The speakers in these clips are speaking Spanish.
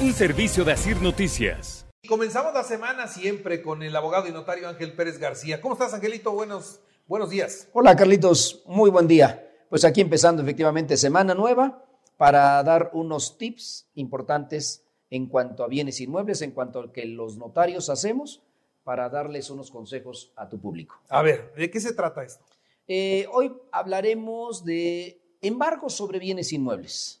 Un servicio de Asir Noticias. Comenzamos la semana siempre con el abogado y notario Ángel Pérez García. ¿Cómo estás, Angelito? Buenos, buenos días. Hola, Carlitos. Muy buen día. Pues aquí empezando efectivamente semana nueva para dar unos tips importantes en cuanto a bienes inmuebles, en cuanto a lo que los notarios hacemos para darles unos consejos a tu público. A ver, ¿de qué se trata esto? Eh, hoy hablaremos de embargos sobre bienes inmuebles.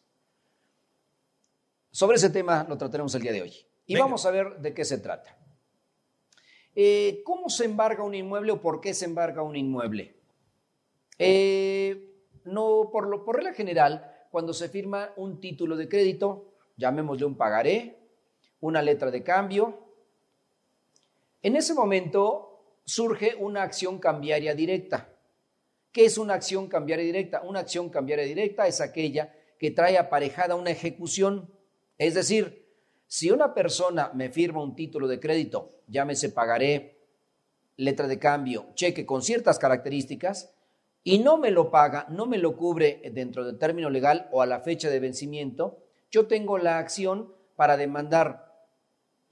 Sobre ese tema lo trataremos el día de hoy. Y Venga. vamos a ver de qué se trata. Eh, ¿Cómo se embarga un inmueble o por qué se embarga un inmueble? Eh, no, por, lo, por regla general, cuando se firma un título de crédito, llamémosle un pagaré, una letra de cambio, en ese momento surge una acción cambiaria directa. ¿Qué es una acción cambiaria directa? Una acción cambiaria directa es aquella que trae aparejada una ejecución. Es decir, si una persona me firma un título de crédito, llámese pagaré, letra de cambio, cheque con ciertas características, y no me lo paga, no me lo cubre dentro del término legal o a la fecha de vencimiento, yo tengo la acción para demandar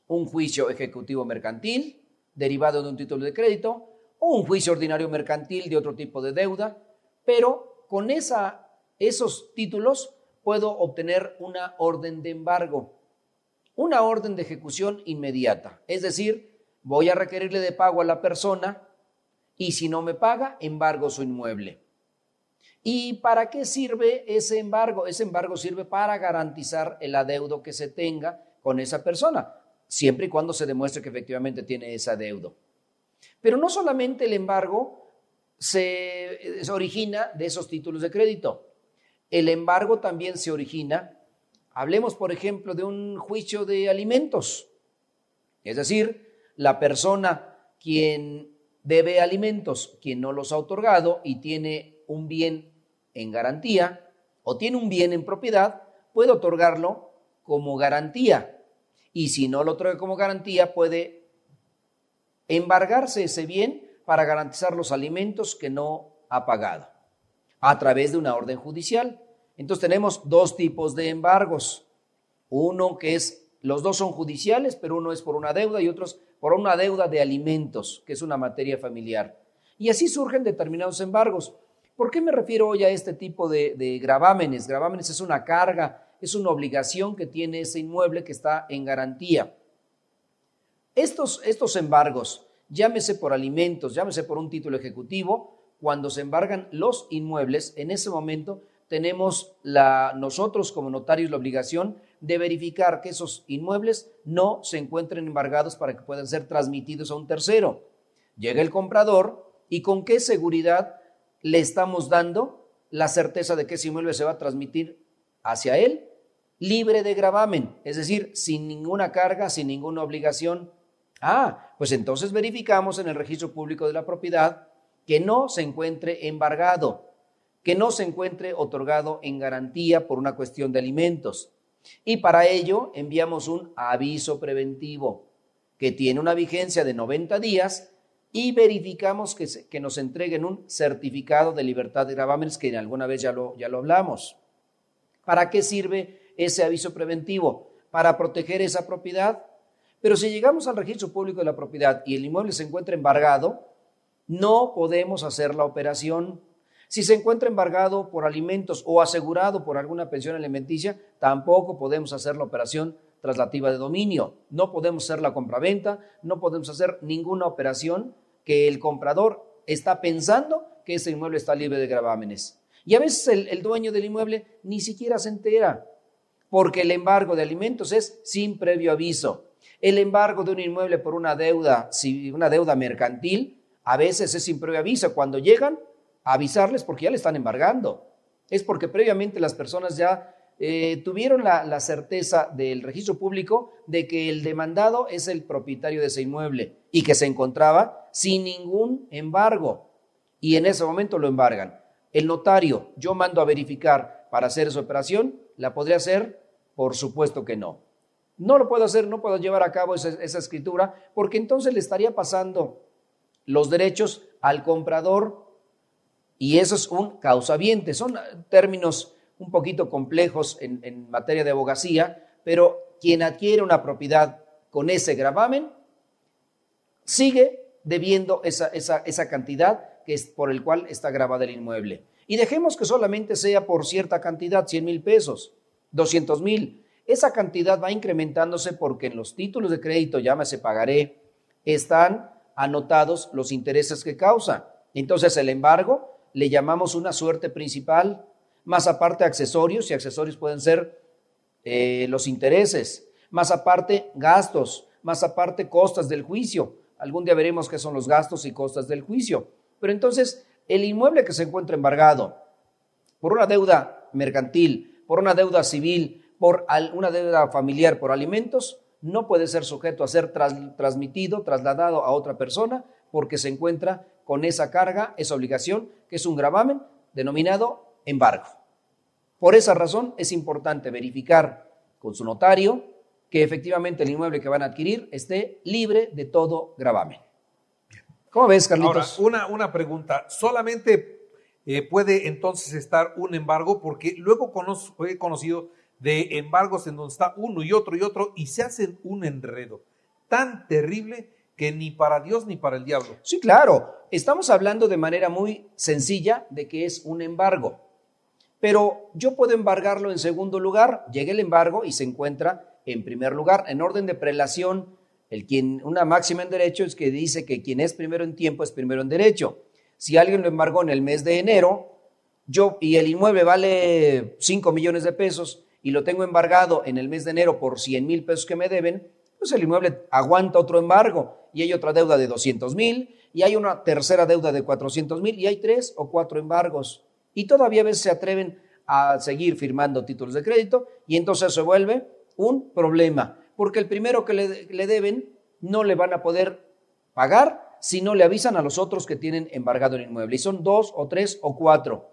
un juicio ejecutivo mercantil derivado de un título de crédito o un juicio ordinario mercantil de otro tipo de deuda, pero con esa, esos títulos puedo obtener una orden de embargo, una orden de ejecución inmediata. Es decir, voy a requerirle de pago a la persona y si no me paga, embargo su inmueble. ¿Y para qué sirve ese embargo? Ese embargo sirve para garantizar el adeudo que se tenga con esa persona, siempre y cuando se demuestre que efectivamente tiene ese adeudo. Pero no solamente el embargo se, se origina de esos títulos de crédito, el embargo también se origina, hablemos por ejemplo de un juicio de alimentos, es decir, la persona quien debe alimentos, quien no los ha otorgado y tiene un bien en garantía o tiene un bien en propiedad, puede otorgarlo como garantía. Y si no lo otorga como garantía, puede embargarse ese bien para garantizar los alimentos que no ha pagado a través de una orden judicial. Entonces tenemos dos tipos de embargos. Uno que es, los dos son judiciales, pero uno es por una deuda y otro por una deuda de alimentos, que es una materia familiar. Y así surgen determinados embargos. ¿Por qué me refiero hoy a este tipo de, de gravámenes? Gravámenes es una carga, es una obligación que tiene ese inmueble que está en garantía. Estos, estos embargos, llámese por alimentos, llámese por un título ejecutivo, cuando se embargan los inmuebles, en ese momento tenemos nosotros como notarios la obligación de verificar que esos inmuebles no se encuentren embargados para que puedan ser transmitidos a un tercero. Llega el comprador y con qué seguridad le estamos dando la certeza de que ese inmueble se va a transmitir hacia él libre de gravamen, es decir, sin ninguna carga, sin ninguna obligación. Ah, pues entonces verificamos en el registro público de la propiedad que no se encuentre embargado, que no se encuentre otorgado en garantía por una cuestión de alimentos. Y para ello enviamos un aviso preventivo que tiene una vigencia de 90 días y verificamos que, nos entreguen un certificado de libertad de gravámenes que alguna vez ya lo, ya lo hablamos. ¿Para qué sirve ese aviso preventivo? Para proteger esa propiedad. Pero si llegamos al registro público de la propiedad y el inmueble se encuentra embargado, no podemos hacer la operación. Si se encuentra embargado por alimentos o asegurado por alguna pensión alimenticia, tampoco podemos hacer la operación traslativa de dominio. No podemos hacer la compraventa, no podemos hacer ninguna operación que el comprador está pensando que ese inmueble está libre de gravámenes. Y a veces el, el dueño del inmueble ni siquiera se entera, porque el embargo de alimentos es sin previo aviso. El embargo de un inmueble por una deuda, una deuda mercantil, A veces es sin previo aviso. Cuando llegan, avisarles porque ya le están embargando. Es porque previamente las personas ya eh, tuvieron la, la certeza del registro público de que el demandado es el propietario de ese inmueble y que se encontraba sin ningún embargo. Y en ese momento lo embargan. El notario, yo mando a verificar para hacer esa operación, ¿la podría hacer? Por supuesto que no. No lo puedo hacer, no puedo llevar a cabo esa escritura, porque entonces le estaría pasando los derechos al comprador y eso es un causaviente. Son términos un poquito complejos en, materia de abogacía, pero quien adquiere una propiedad con ese gravamen sigue debiendo esa, esa, esa cantidad que es por el cual está grabado el inmueble. Y dejemos que solamente sea por cierta cantidad, 100 mil pesos, 200 mil. Esa cantidad va incrementándose porque en los títulos de crédito, llámese pagaré, están anotados los intereses que causa. Entonces el embargo le llamamos una suerte principal, más aparte accesorios, y accesorios pueden ser eh, los intereses, más aparte gastos, más aparte costas del juicio. Algún día veremos qué son los gastos y costas del juicio. Pero entonces, el inmueble que se encuentra embargado por una deuda mercantil, por una deuda civil, por una deuda familiar por alimentos, no puede ser sujeto a ser transmitido, trasladado a otra persona, porque se encuentra con esa carga, esa obligación, que es un gravamen denominado embargo. Por esa razón es importante verificar con su notario que efectivamente el inmueble que van a adquirir esté libre de todo gravamen. ¿Cómo ves, Carlitos? Ahora, una, una pregunta. ¿Solamente eh, puede entonces estar un embargo? Porque luego he conocido de embargos en donde está uno y otro y otro y se hacen un enredo tan terrible que ni para Dios ni para el diablo. Sí, claro. Estamos hablando de manera muy sencilla de que es un embargo. Pero yo puedo embargarlo en segundo lugar, llega el embargo y se encuentra en primer lugar. En orden de prelación, el quien, una máxima en derecho es que dice que quien es primero en tiempo es primero en derecho. Si alguien lo embargó en el mes de enero, yo y el inmueble vale 5 millones de pesos y lo tengo embargado en el mes de enero por 100 mil pesos que me deben, pues el inmueble aguanta otro embargo y hay otra deuda de 200 mil y hay una tercera deuda de 400 mil y hay tres o cuatro embargos. Y todavía a veces se atreven a seguir firmando títulos de crédito y entonces se vuelve un problema, porque el primero que le, le deben no le van a poder pagar si no le avisan a los otros que tienen embargado el inmueble. Y son dos o tres o cuatro.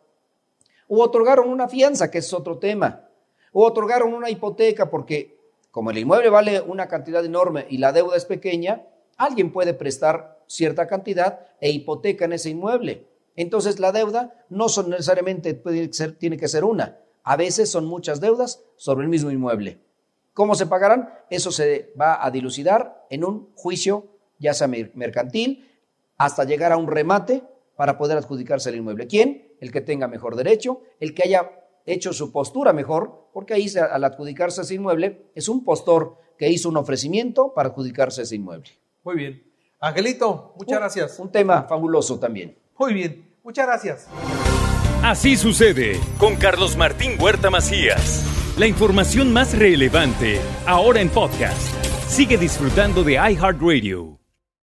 O otorgaron una fianza, que es otro tema. O otorgaron una hipoteca porque como el inmueble vale una cantidad enorme y la deuda es pequeña, alguien puede prestar cierta cantidad e hipoteca en ese inmueble. Entonces la deuda no son necesariamente tiene que ser una. A veces son muchas deudas sobre el mismo inmueble. ¿Cómo se pagarán? Eso se va a dilucidar en un juicio, ya sea mercantil, hasta llegar a un remate para poder adjudicarse el inmueble. ¿Quién? El que tenga mejor derecho, el que haya hecho su postura mejor, porque ahí al adjudicarse ese inmueble es un postor que hizo un ofrecimiento para adjudicarse ese inmueble. Muy bien. Angelito, muchas un, gracias. Un tema fabuloso también. Muy bien, muchas gracias. Así sucede con Carlos Martín Huerta Macías. La información más relevante ahora en podcast. Sigue disfrutando de iHeartRadio.